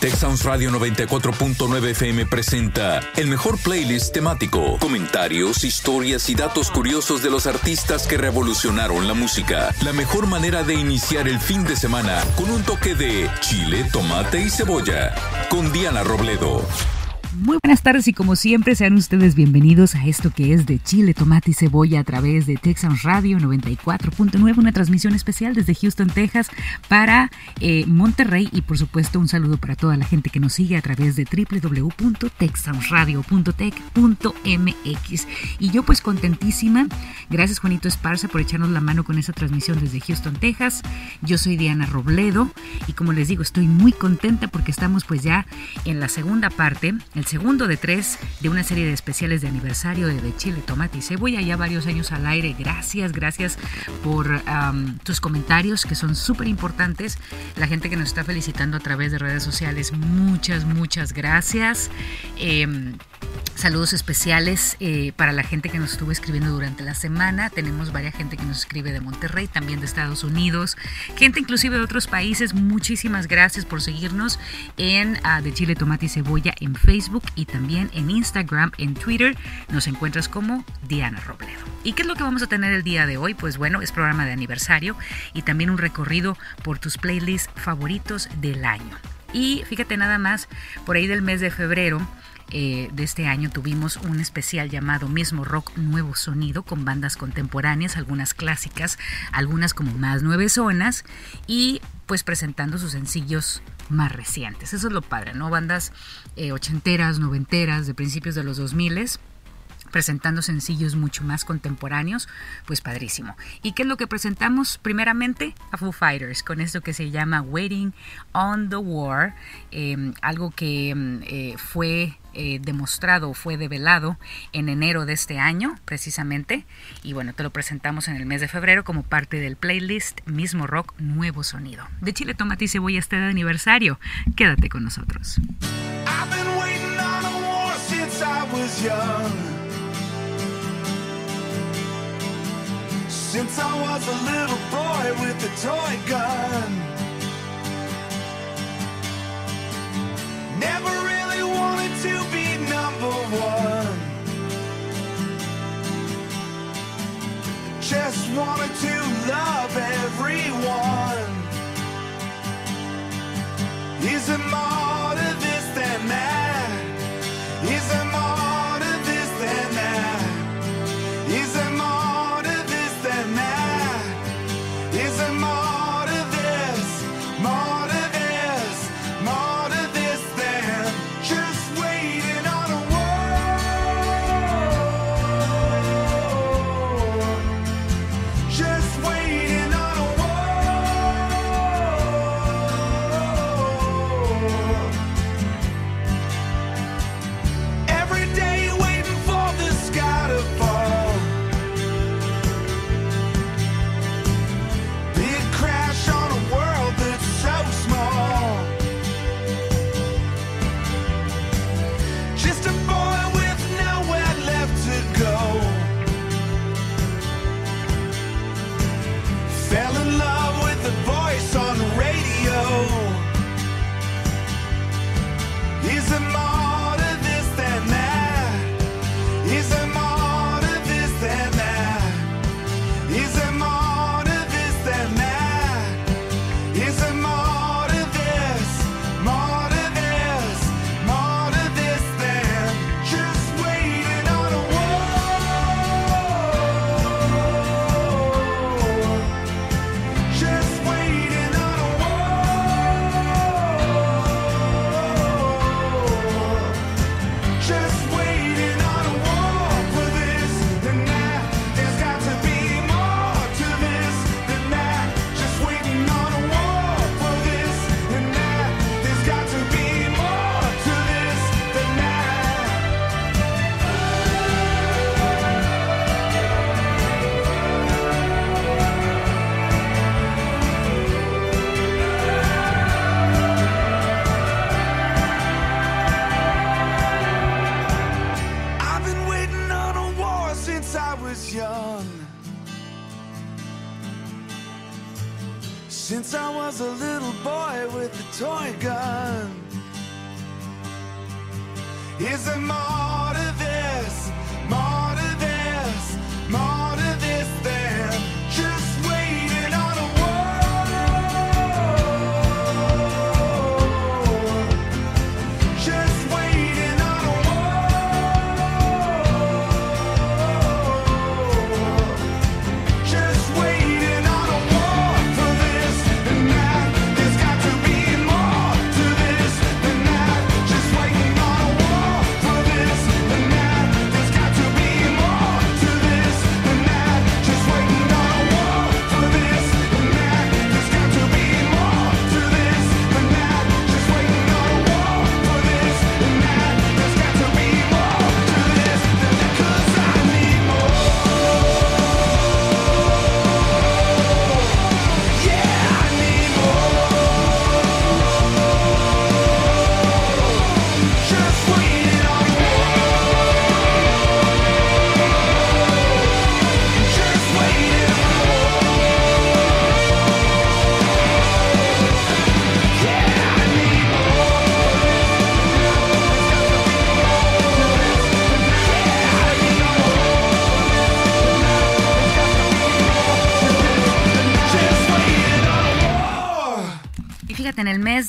Texas Radio 94.9 FM presenta el mejor playlist temático, comentarios, historias y datos curiosos de los artistas que revolucionaron la música. La mejor manera de iniciar el fin de semana con un toque de chile, tomate y cebolla. Con Diana Robledo. Muy buenas tardes y como siempre sean ustedes bienvenidos a esto que es de Chile, Tomate y Cebolla a través de Texas Radio 94.9, una transmisión especial desde Houston, Texas para eh, Monterrey y por supuesto un saludo para toda la gente que nos sigue a través de www.texasradio.tech.mx. Y yo pues contentísima, gracias Juanito Esparza por echarnos la mano con esa transmisión desde Houston, Texas. Yo soy Diana Robledo y como les digo estoy muy contenta porque estamos pues ya en la segunda parte, el segundo de tres de una serie de especiales de aniversario de, Chile, Tomate y Cebolla, ya varios años al aire. Gracias, gracias por tus comentarios que son súper importantes. La gente que nos está felicitando a través de redes sociales, muchas, muchas gracias. Em, Saludos especiales eh, para la gente que nos estuvo escribiendo durante la semana. Tenemos varias gente que nos escribe de Monterrey, también de Estados Unidos, gente inclusive de otros países. Muchísimas gracias por seguirnos en ah, De Chile, Tomate y Cebolla en Facebook y también en Instagram, en Twitter. Nos encuentras como Diana Robledo. ¿Y qué es lo que vamos a tener el día de hoy? Pues bueno, es programa de aniversario y también un recorrido por tus playlists favoritos del año. Y fíjate nada más, por ahí del mes de febrero eh, de este año tuvimos un especial llamado Mismo Rock Nuevo Sonido con bandas contemporáneas, algunas clásicas, algunas como más nueve zonas y pues presentando sus sencillos más recientes. Eso es lo padre, ¿no? Bandas eh, ochenteras, noventeras, de principios de los 2000 presentando sencillos mucho más contemporáneos, pues padrísimo. ¿Y qué es lo que presentamos? Primeramente a Foo Fighters, con esto que se llama Waiting on the War, em, algo que em, eh, fue eh, demostrado, fue develado en enero de este año, precisamente. Y bueno, te lo presentamos en el mes de febrero como parte del playlist Mismo Rock Nuevo Sonido. De Chile, Tomate y Cebolla este aniversario. Quédate con nosotros. Since I was a little boy with a toy gun. Never really wanted to be number one. Just wanted to love everyone. Is it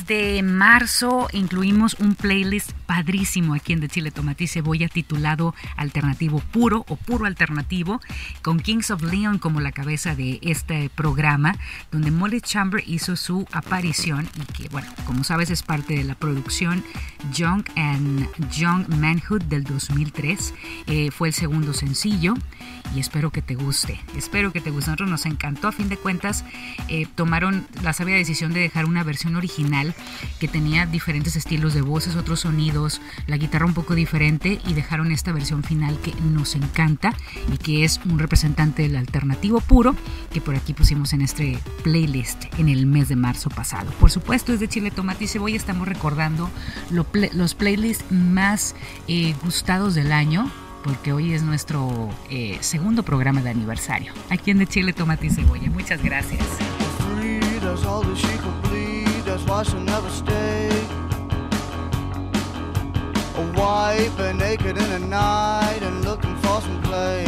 de marzo incluimos un playlist padrísimo aquí en De Chile Tomate y Cebolla titulado Alternativo Puro o Puro Alternativo, con Kings of Leon como la cabeza de este programa, donde Molly Chamber hizo su aparición y que, bueno, como sabes, es parte de la producción Young and Young Manhood del 2003. Eh, fue el segundo sencillo y espero que te guste. Espero que te guste. Nosotros nos encantó. A fin de cuentas, eh, tomaron la sabia decisión de dejar una versión original que tenía diferentes estilos de voces, otros sonidos, la guitarra un poco diferente y dejaron esta versión final que nos encanta y que es un representante del alternativo puro que por aquí pusimos en este playlist en el mes de marzo pasado. Por supuesto, es de Chile, Tomate y Cebolla. Estamos recordando los playlists más eh, gustados del año porque hoy es nuestro eh, segundo programa de aniversario. Aquí en De Chile, Tomate y Cebolla. Muchas gracias. A wife and naked in the night and looking for some play.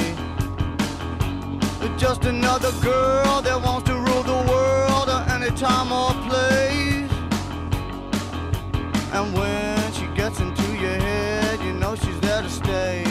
Just another girl that wants to rule the world at any time or place. And when she gets into your head, you know she's there to stay.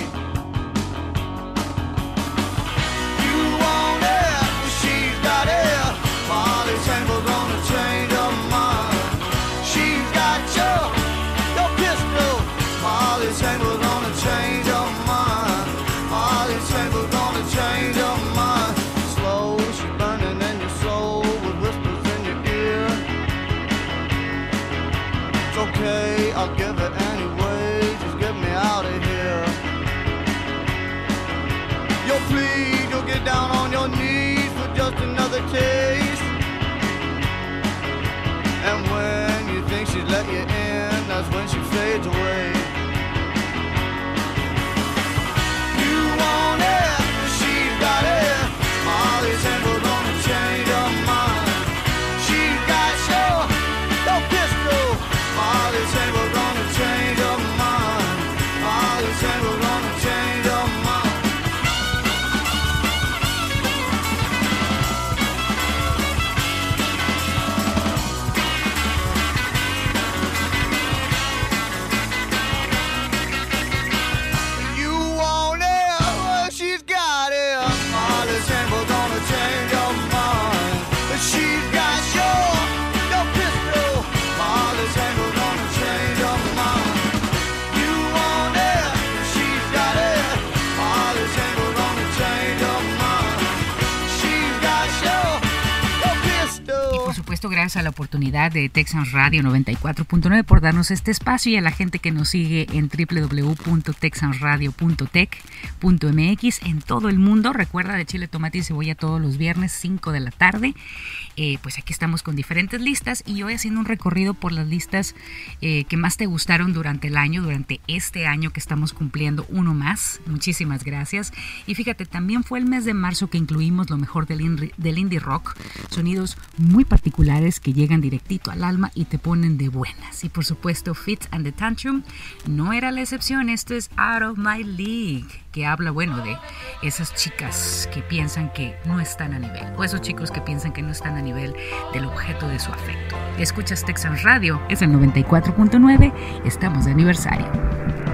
A la oportunidad de Texas Radio 94.9 por darnos este espacio y a la gente que nos sigue en www.texansradio.tech.mx en todo el mundo. Recuerda de Chile, Tomate y Cebolla todos los viernes 5 de la tarde. Eh, pues aquí estamos con diferentes listas y hoy haciendo un recorrido por las listas eh, que más te gustaron durante el año, durante este año que estamos cumpliendo uno más. Muchísimas gracias. Y fíjate, también fue el mes de marzo que incluimos lo mejor del, del indie rock, sonidos muy particulares que llegan directito al alma y te ponen de buenas. Y por supuesto, Fits and the Tantrum no era la excepción. Esto es Out of My League, que habla, bueno, de esas chicas que piensan que no están a nivel, o esos chicos que piensan que no están a nivel del objeto de su afecto. Escuchas Texas Radio, es el 94.9, estamos de aniversario.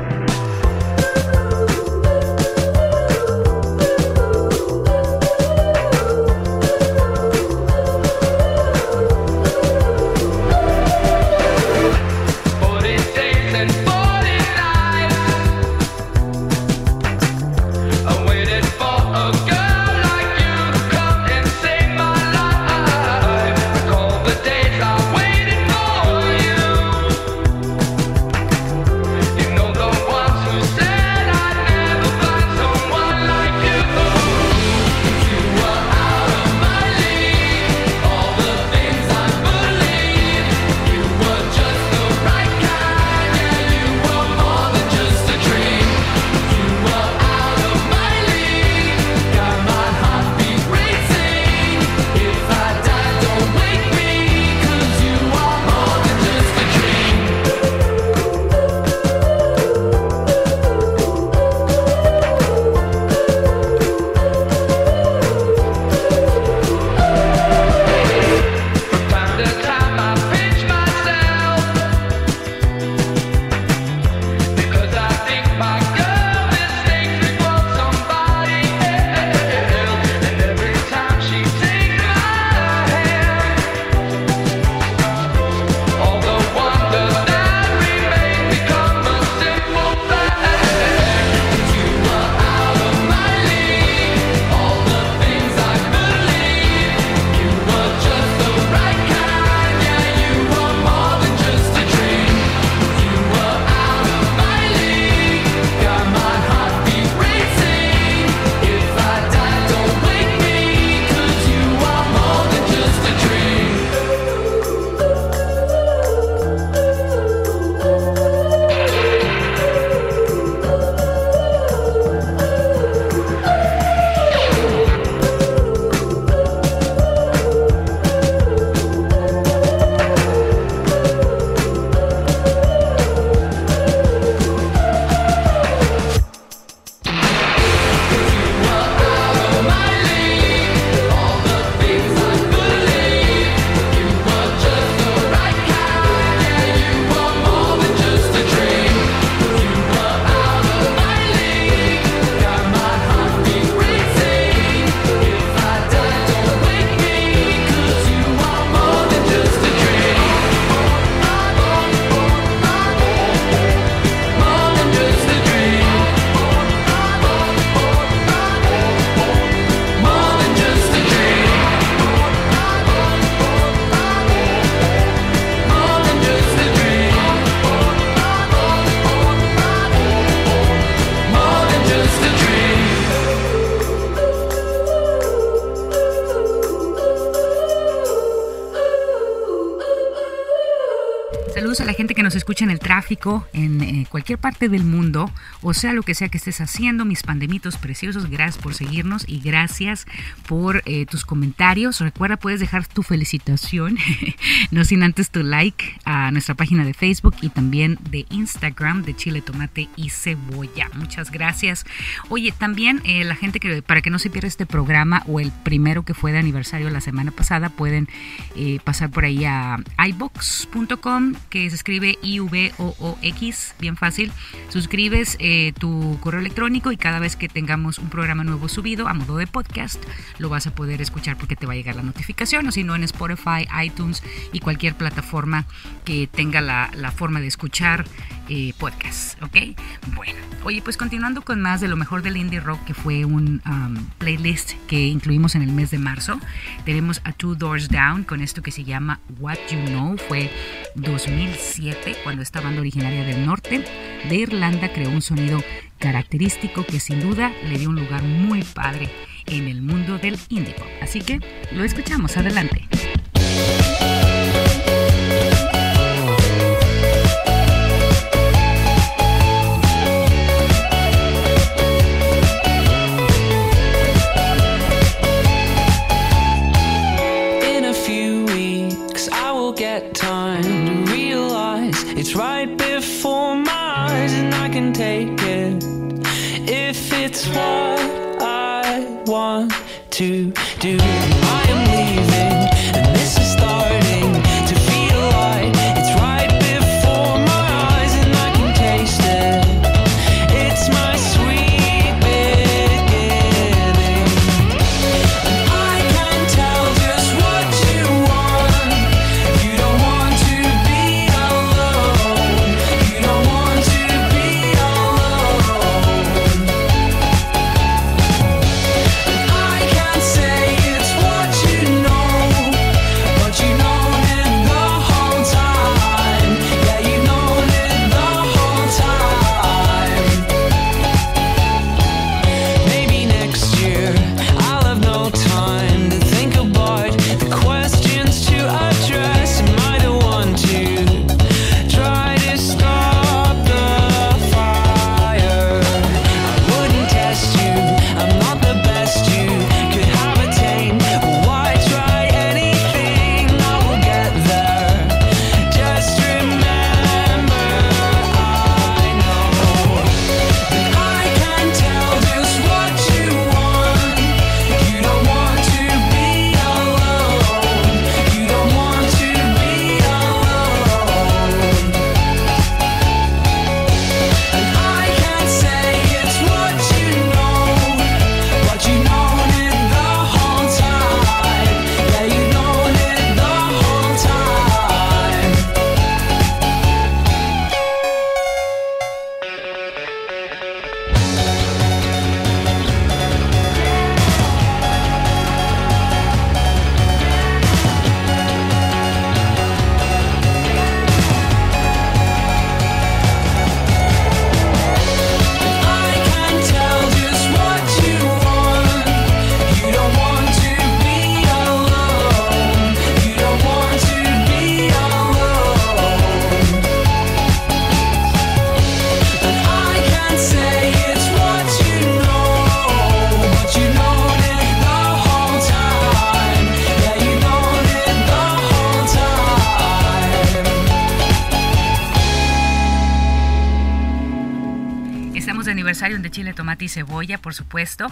Escucha en el tráfico, en eh, cualquier parte del mundo, o sea, lo que sea que estés haciendo, mis pandemitos preciosos, gracias por seguirnos y gracias por eh, tus comentarios. Recuerda, puedes dejar tu felicitación, no sin antes tu like a nuestra página de Facebook y también de Instagram de Chile, Tomate y Cebolla. Muchas gracias. Oye, también eh, la gente que, para que no se pierda este programa o el primero que fue de aniversario la semana pasada, pueden pasar por ahí a ibox.com, que se escribe i V-O-O-X, bien fácil. Suscribes eh, tu correo electrónico y cada vez que tengamos un programa nuevo subido a modo de podcast, lo vas a poder escuchar porque te va a llegar la notificación, o si no en Spotify, iTunes y cualquier plataforma que tenga la, forma de escuchar eh, podcast, ¿ok? Bueno, oye, pues continuando con más de lo mejor del indie rock, que fue un um, playlist que incluimos en el mes de marzo, tenemos a Two Doors Down con esto que se llama What You Know, fue 2007 cuando esta banda originaria del norte de Irlanda creó un sonido característico que sin duda le dio un lugar muy padre en el mundo del indie pop. Así que lo escuchamos, adelante. what I want to do. De Chile, Tomate y Cebolla, por supuesto.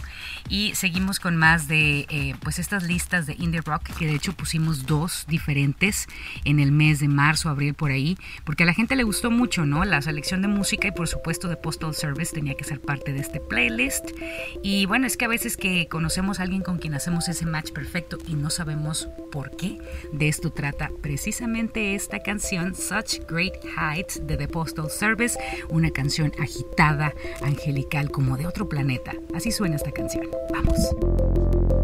Y seguimos con más de eh, pues estas listas de indie rock, que de hecho pusimos dos diferentes en el mes de marzo, abril, por ahí, porque a la gente le gustó mucho, ¿no? La selección de música y por supuesto de Postal Service tenía que ser parte de este playlist. Y bueno, es que a veces que conocemos a alguien con quien hacemos ese match perfecto y no sabemos por qué, de esto trata precisamente esta canción, Such Great Heights de The Postal Service, una canción agitada, angelical como de otro planeta. Así suena esta canción. Vamos.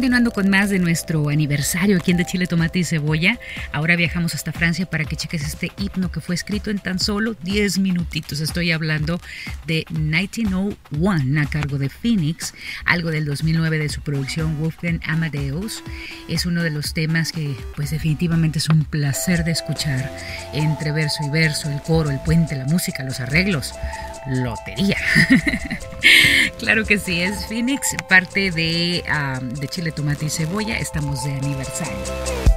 Continuando con más de nuestro aniversario aquí en De Chile, Tomate y Cebolla, ahora viajamos hasta Francia para que cheques este himno que fue escrito en tan solo 10 minutitos. Estoy hablando de 1901 a cargo de Phoenix, algo del 2009 de su producción Wolfgang Amadeus. Es uno de los temas que pues definitivamente es un placer de escuchar entre verso y verso, el coro, el puente, la música, los arreglos lotería. claro que sí, es Phoenix, parte de, ah, de Chile, Tomate y Cebolla. Estamos de aniversario.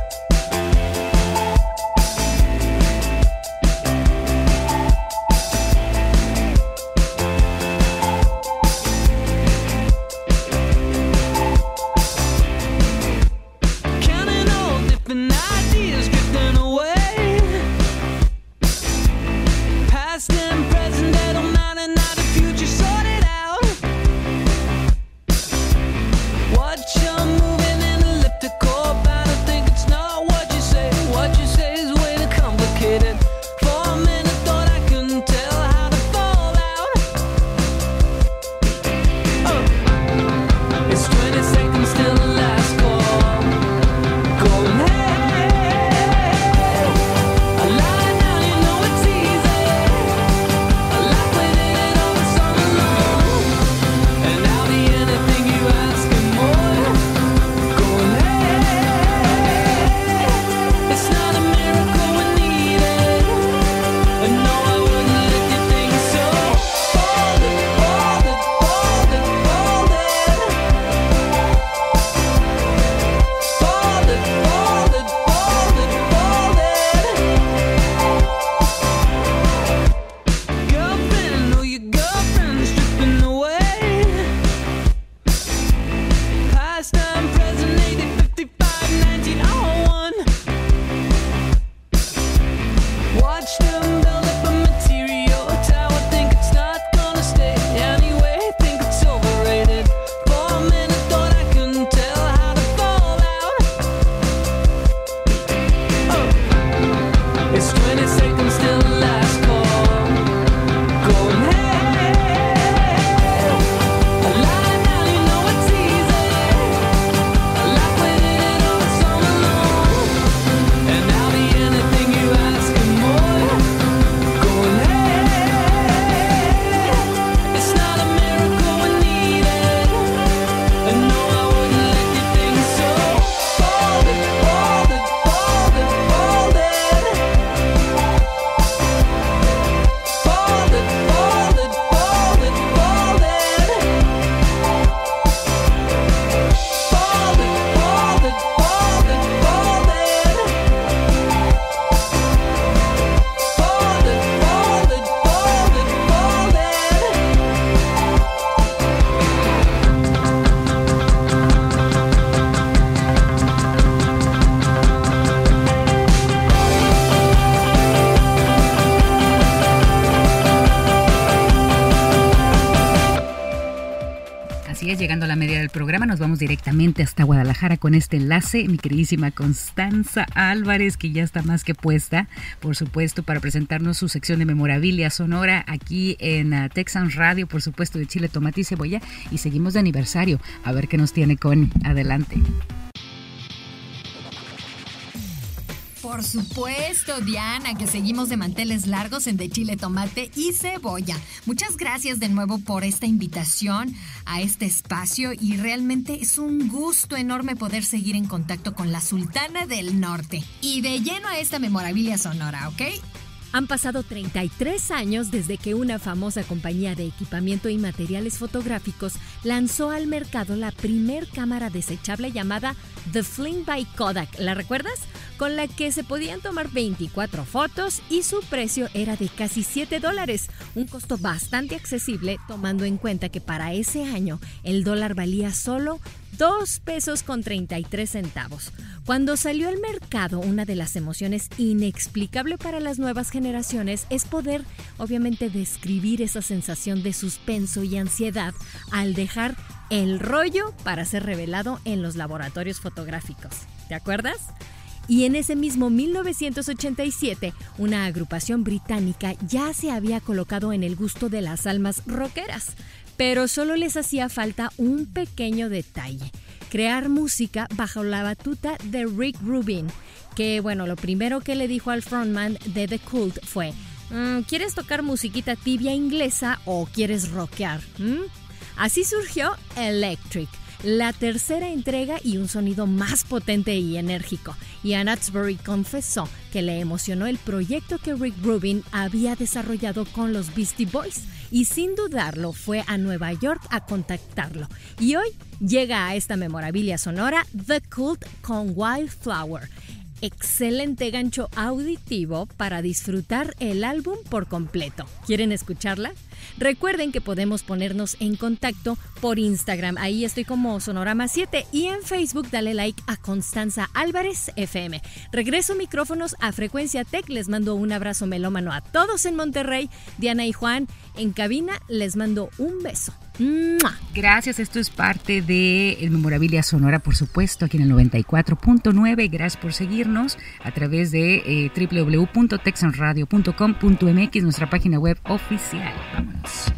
Hasta Guadalajara con este enlace. Mi queridísima Constanza Álvarez, que ya está más que puesta, por supuesto, para presentarnos su sección de memorabilia sonora aquí en uh, Texas Radio, por supuesto, de Chile, Tomate y Cebolla. Y seguimos de aniversario. A ver qué nos tiene con adelante. Por supuesto, Diana, que seguimos de manteles largos en De Chile, Tomate y Cebolla. Muchas gracias de nuevo por esta invitación a este espacio y realmente es un gusto enorme poder seguir en contacto con la Sultana del Norte. Y de lleno a esta memorabilia sonora, ¿ok? Han pasado 33 años desde que una famosa compañía de equipamiento y materiales fotográficos lanzó al mercado la primer cámara desechable llamada The Fling by Kodak. ¿La recuerdas? Con la que se podían tomar 24 fotos y su precio era de casi 7 dólares, un costo bastante accesible tomando en cuenta que para ese año el dólar valía solo 2 pesos con 33 centavos. Cuando salió al mercado, una de las emociones inexplicable para las nuevas generaciones es poder, obviamente, describir esa sensación de suspenso y ansiedad al dejar el rollo para ser revelado en los laboratorios fotográficos. ¿Te acuerdas? Y en ese mismo 1987, una agrupación británica ya se había colocado en el gusto de las almas rockeras, pero solo les hacía falta un pequeño detalle crear música bajo la batuta de Rick Rubin, que bueno, lo primero que le dijo al frontman de The Cult fue, "Mm, ¿quieres tocar musiquita tibia inglesa o quieres rockear? ¿Mm?". Así surgió Electric, la tercera entrega y un sonido más potente y enérgico. Y Atsbury confesó que le emocionó el proyecto que Rick Rubin había desarrollado con los Beastie Boys y sin dudarlo fue a Nueva York a contactarlo. Y hoy llega a esta memorabilia sonora The Cult con Wildflower. Excelente gancho auditivo para disfrutar el álbum por completo. ¿Quieren escucharla? Recuerden que podemos ponernos en contacto por Instagram. Ahí estoy como Sonorama 7 y en Facebook dale like a Constanza Álvarez FM. Regreso micrófonos a Frecuencia Tech. Les mando un abrazo melómano a todos en Monterrey. Diana y Juan en cabina les mando un beso. Gracias, esto es parte de el Memorabilia Sonora, por supuesto, aquí en el 94.9. Gracias por seguirnos a través de eh, www.texanradio.com.mx, nuestra página web oficial. Vámonos.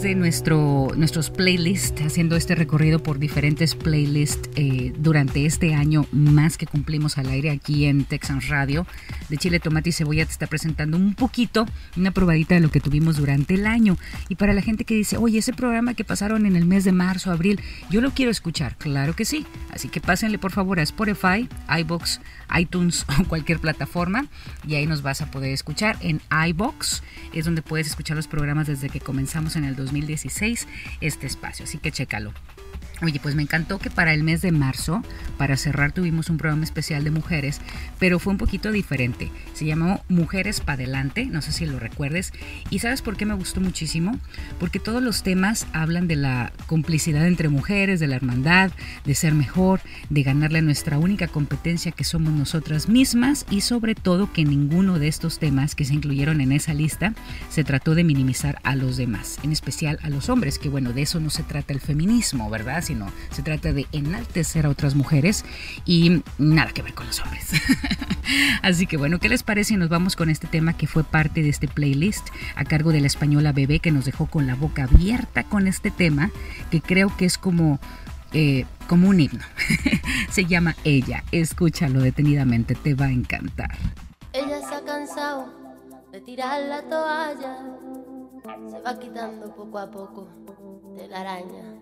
De nuestro, nuestros playlists, haciendo este recorrido por diferentes playlists eh, durante este año más que cumplimos al aire aquí en Texas Radio. De Chile, Tomate y Cebolla te está presentando un poquito, una probadita de lo que tuvimos durante el año. Y para la gente que dice, oye, ese programa que pasaron en el mes de marzo, abril, yo lo quiero escuchar. Claro que sí. Así que pásenle por favor a Spotify, iBox, iTunes o cualquier plataforma y ahí nos vas a poder escuchar en iBox. Es donde puedes escuchar los programas desde que comenzamos en el 2016 este espacio. Así que chécalo. Oye, pues me encantó que para el mes de marzo, para cerrar, tuvimos un programa especial de mujeres, pero fue un poquito diferente. Se llamó Mujeres para adelante, no sé si lo recuerdes. ¿Y sabes por qué me gustó muchísimo? Porque todos los temas hablan de la complicidad entre mujeres, de la hermandad, de ser mejor, de ganarle a nuestra única competencia que somos nosotras mismas y sobre todo que ninguno de estos temas que se incluyeron en esa lista se trató de minimizar a los demás, en especial a los hombres, que bueno, de eso no se trata el feminismo, ¿verdad? Sino se trata de enaltecer a otras mujeres y nada que ver con los hombres. Así que bueno, ¿qué les parece nos vamos con este tema que fue parte de este playlist a cargo de la española Bebé que nos dejó con la boca abierta con este tema que creo que es como... Eh, como un himno. Se llama Ella. Escúchalo detenidamente, te va a encantar. Ella se ha cansado de tirar la toalla, se va quitando poco a poco de la araña.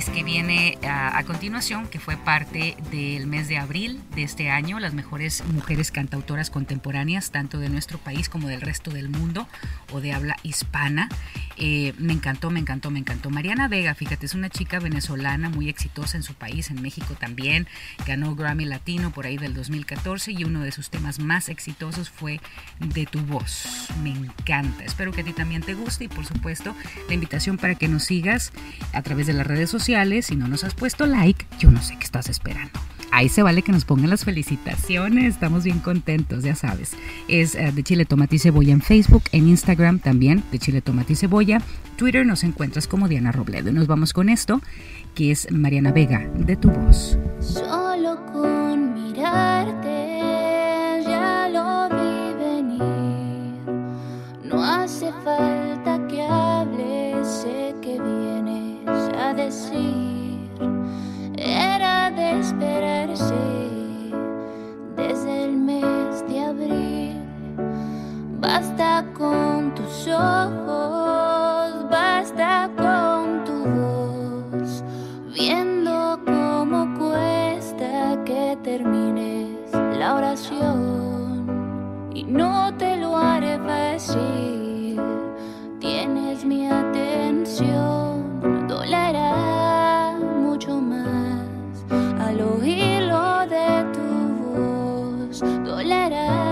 Playlist que viene a, a continuación, que fue parte del mes de abril de este año, las mejores mujeres cantautoras contemporáneas, tanto de nuestro país como del resto del mundo o de habla hispana. Eh, me encantó, me encantó, me encantó. Mariana Vega, fíjate, es una chica venezolana muy exitosa en su país, en México también. Ganó Grammy Latino por ahí del 2014 y uno de sus temas más exitosos fue De tu voz. Me encanta. Espero que a ti también te guste y por supuesto la invitación para que nos sigas a través de las redes sociales. Si no nos has puesto like, yo no sé qué estás esperando. Ahí se vale que nos pongan las felicitaciones, estamos bien contentos, ya sabes. Es eh, de Chile Tomate y Cebolla en Facebook, en Instagram también, de Chile Tomate y Cebolla. Twitter nos encuentras como Diana Robledo. Y nos vamos con esto, que es Mariana Vega, de tu voz. Solo con mirarte ya lo vi venir. No hace falta que hables, sé que vienes a decir. De esperarse desde el mes de abril. Basta con tus ojos, basta con tu voz, viendo cómo cuesta que termines la oración y no te lo haré fácil. Tienes mi atención, dolerá mucho más al oírlo de tu voz, dolerá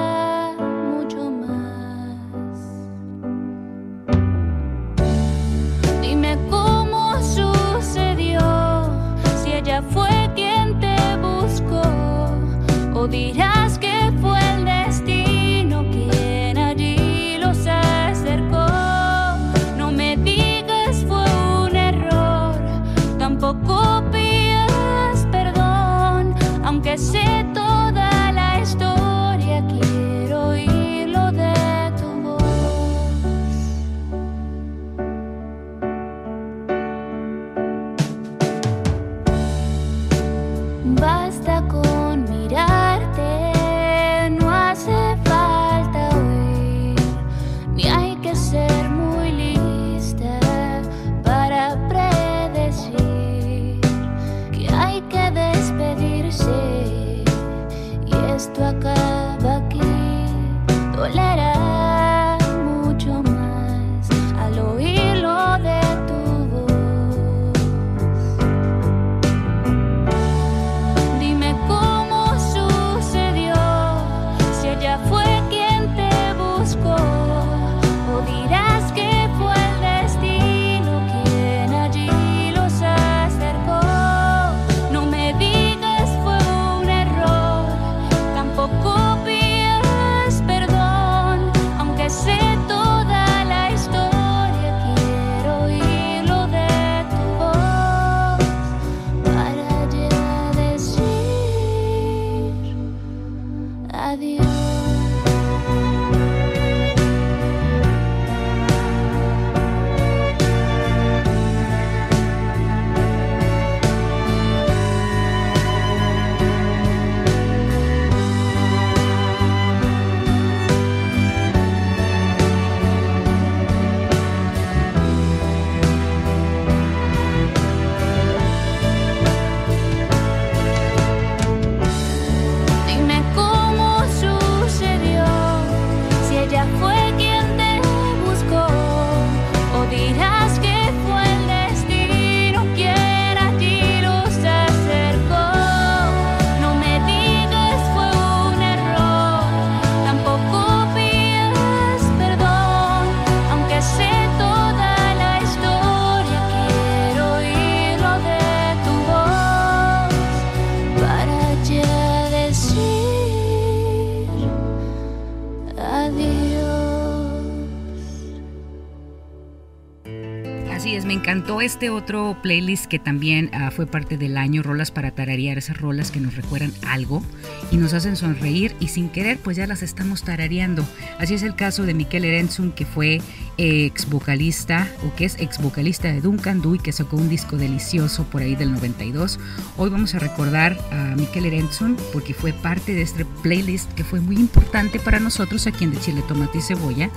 este otro playlist que también ah, fue parte del año, rolas para tararear, esas rolas que nos recuerdan algo y nos hacen sonreír y sin querer pues ya las estamos tarareando. Así es el caso de Miquel Erenzun que fue ex vocalista o que es ex vocalista de Duncan Du y que sacó un disco delicioso por ahí del 92. Hoy vamos a recordar a Miquel Erenzun porque fue parte de este playlist que fue muy importante para nosotros aquí en De Chile, Tomate y Cebolla.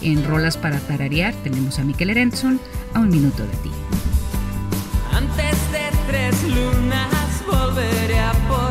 En rolas para tararear tenemos a Miquel Erenzun a un minuto de ti. Tres lunas volveré a por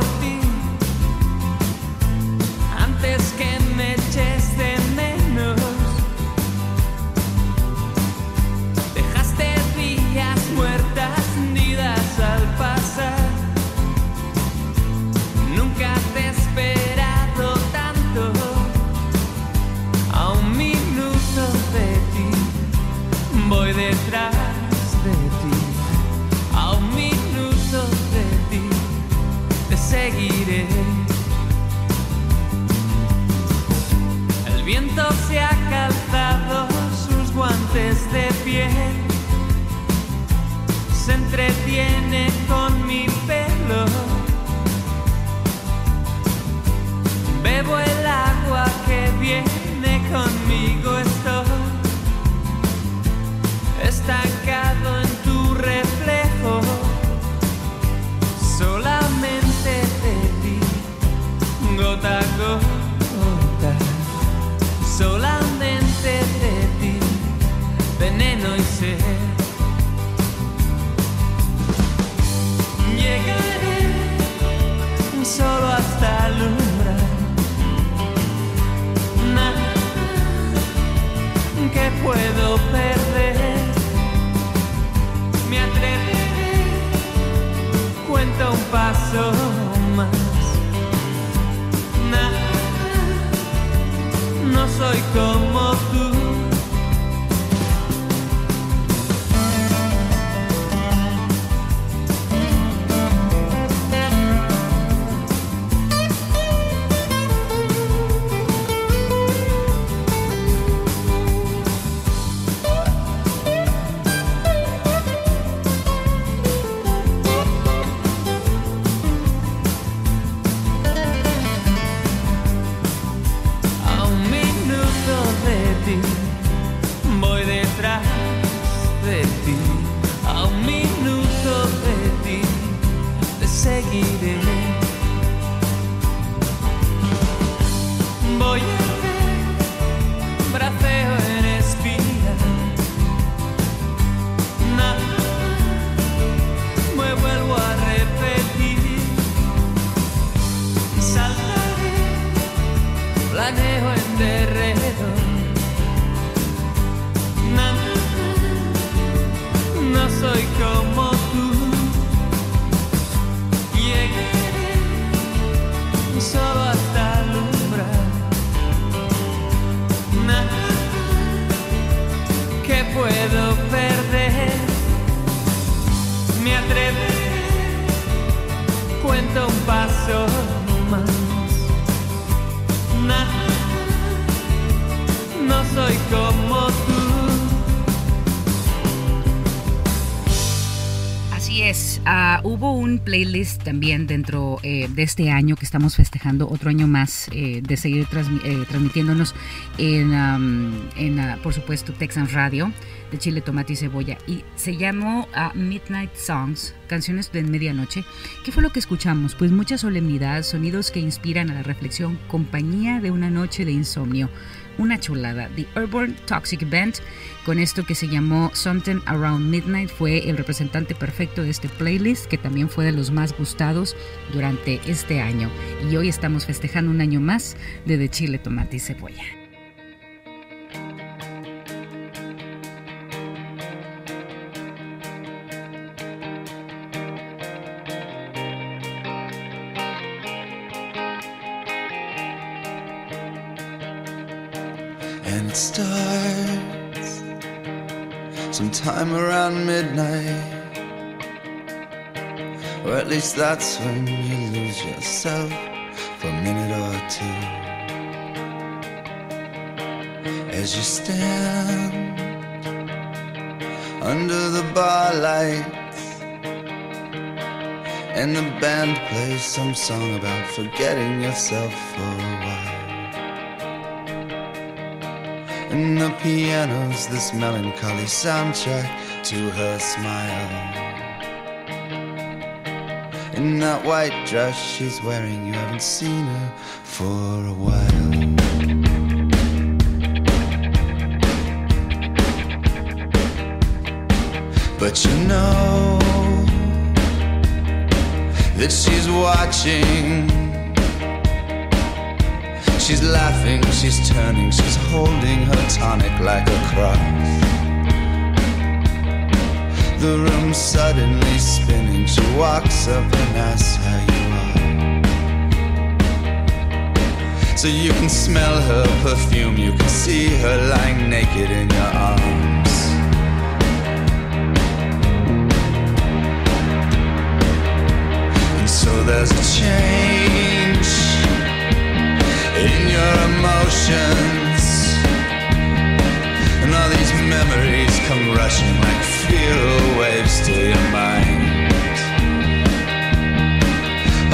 hubo un playlist también dentro eh, de este año que estamos festejando, otro año más eh, de seguir eh, transmitiéndonos en ah, por supuesto, Texas Radio de Chile, Tomate y Cebolla. Y se llamó ah, Midnight Songs, canciones de medianoche. ¿Qué fue lo que escuchamos? Pues mucha solemnidad, sonidos que inspiran a la reflexión, compañía de una noche de insomnio. Una chulada. The Urban Toxic Band, con esto que se llamó Something Around Midnight, fue el representante perfecto de este playlist, que también fue de los más gustados durante este año. Y hoy estamos festejando un año más de De Chile, Tomate y Cebolla. Sometime around midnight. Or at least that's when you lose yourself for a minute or two. As you stand under the bar lights, and the band plays some song about forgetting yourself for a while. And the piano's this melancholy soundtrack to her smile. In that white dress she's wearing, you haven't seen her for a while. But you know that she's watching. She's laughing, she's turning, she's holding her tonic like a cross. The room's suddenly spinning, she walks up and asks how you are. So you can smell her perfume, you can see her lying naked in your arms. And so there's a change your emotions. And all these memories come rushing like funeral waves to your mind.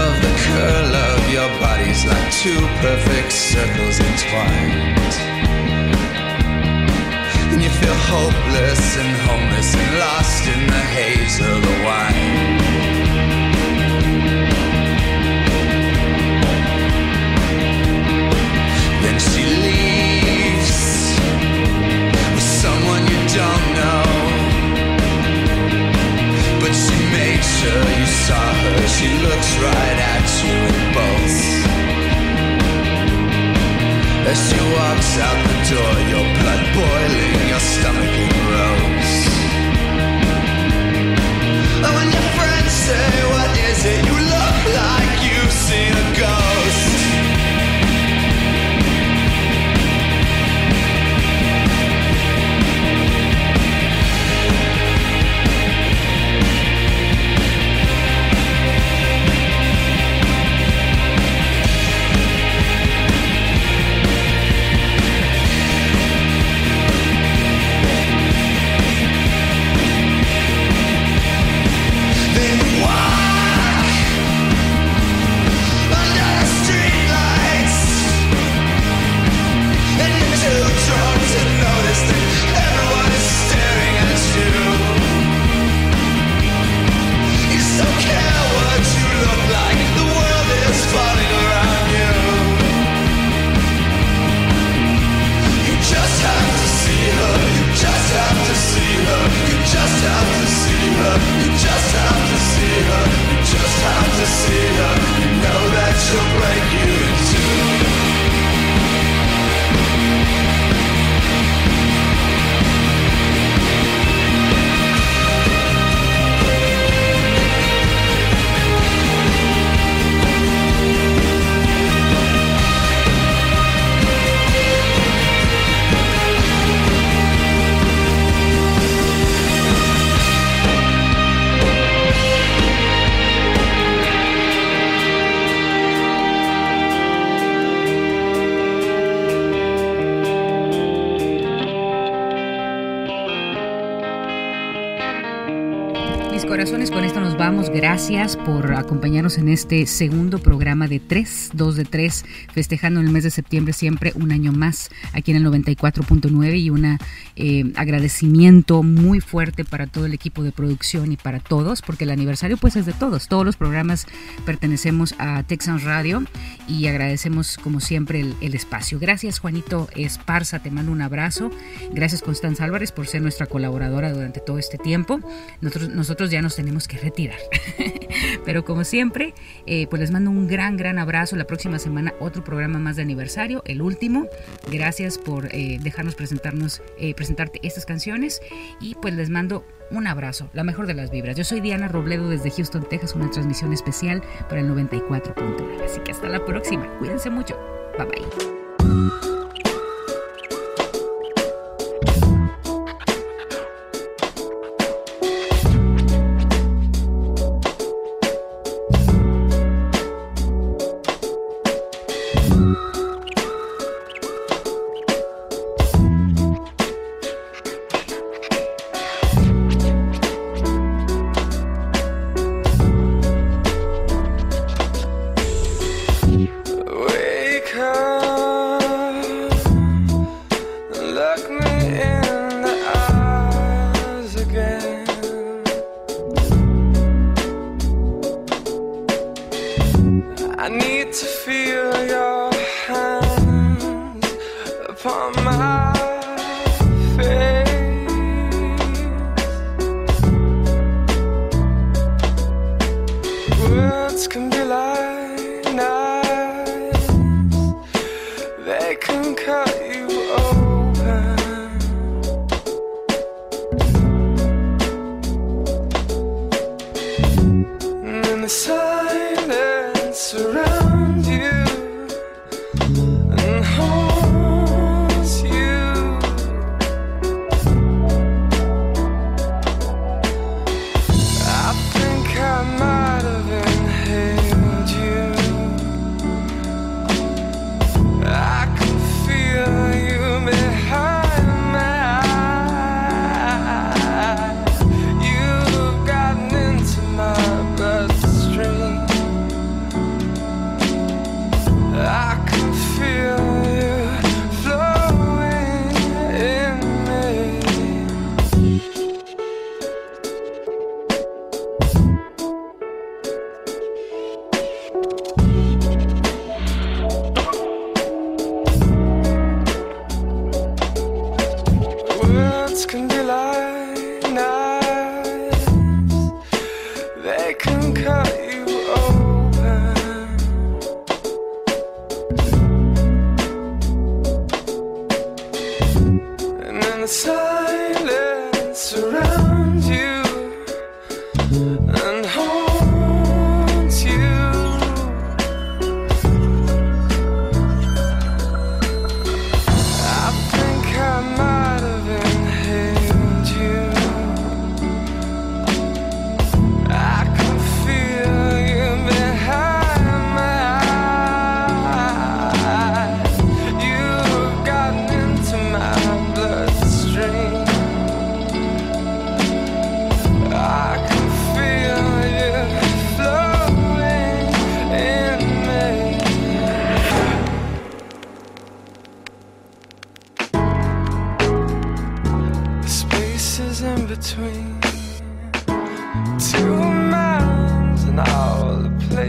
Of the curl of your bodies like two perfect circles entwined. And you feel hopeless and homeless and lost in the haze of the wine. Sure you saw her. She looks right at you in bolts. As she walks out the door, your blood boiling, your stomach in rose. And when your friends say, What is it? You look like you've seen a ghost. Gracias por acompañarnos en este segundo programa de 3, 2 de 3, festejando el mes de septiembre siempre un año más aquí en el 94.9 y un agradecimiento muy fuerte para todo el equipo de producción y para todos, porque el aniversario pues es de todos. Todos los programas pertenecemos a Texas Radio y agradecemos como siempre el, el espacio. Gracias Juanito Esparza, te mando un abrazo. Gracias Constanza Álvarez por ser nuestra colaboradora durante todo este tiempo. Nosotros, nosotros ya nos tenemos que retirar. Pero como siempre, eh, pues les mando un gran, gran abrazo. La próxima semana otro programa más de aniversario, el último. Gracias por eh, dejarnos presentarnos, eh, presentarte estas canciones y pues les mando un abrazo, la mejor de las vibras. Yo soy Diana Robledo desde Houston, Texas, una transmisión especial para el 94.9. Así que hasta la próxima. Cuídense mucho. Bye bye.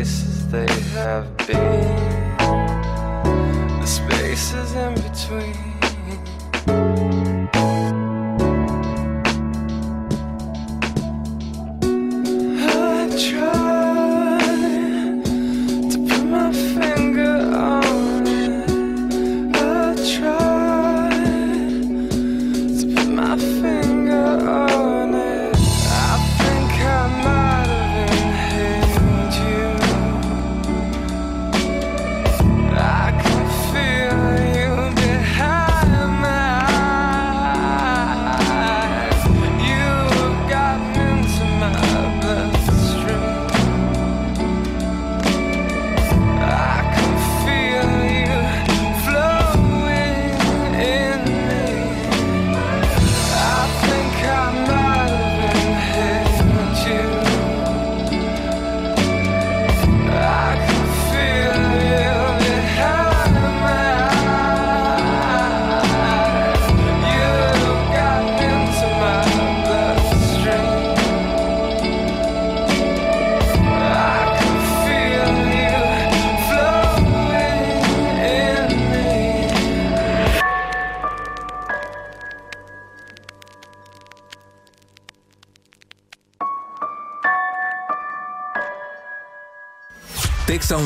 Places they have been. The spaces in between.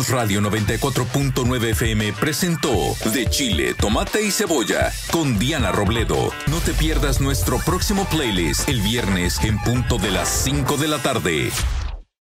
Radio 94.9 FM presentó De Chile, Tomate y Cebolla con Diana Robledo. No te pierdas nuestro próximo playlist el viernes en punto de las 5 de la tarde.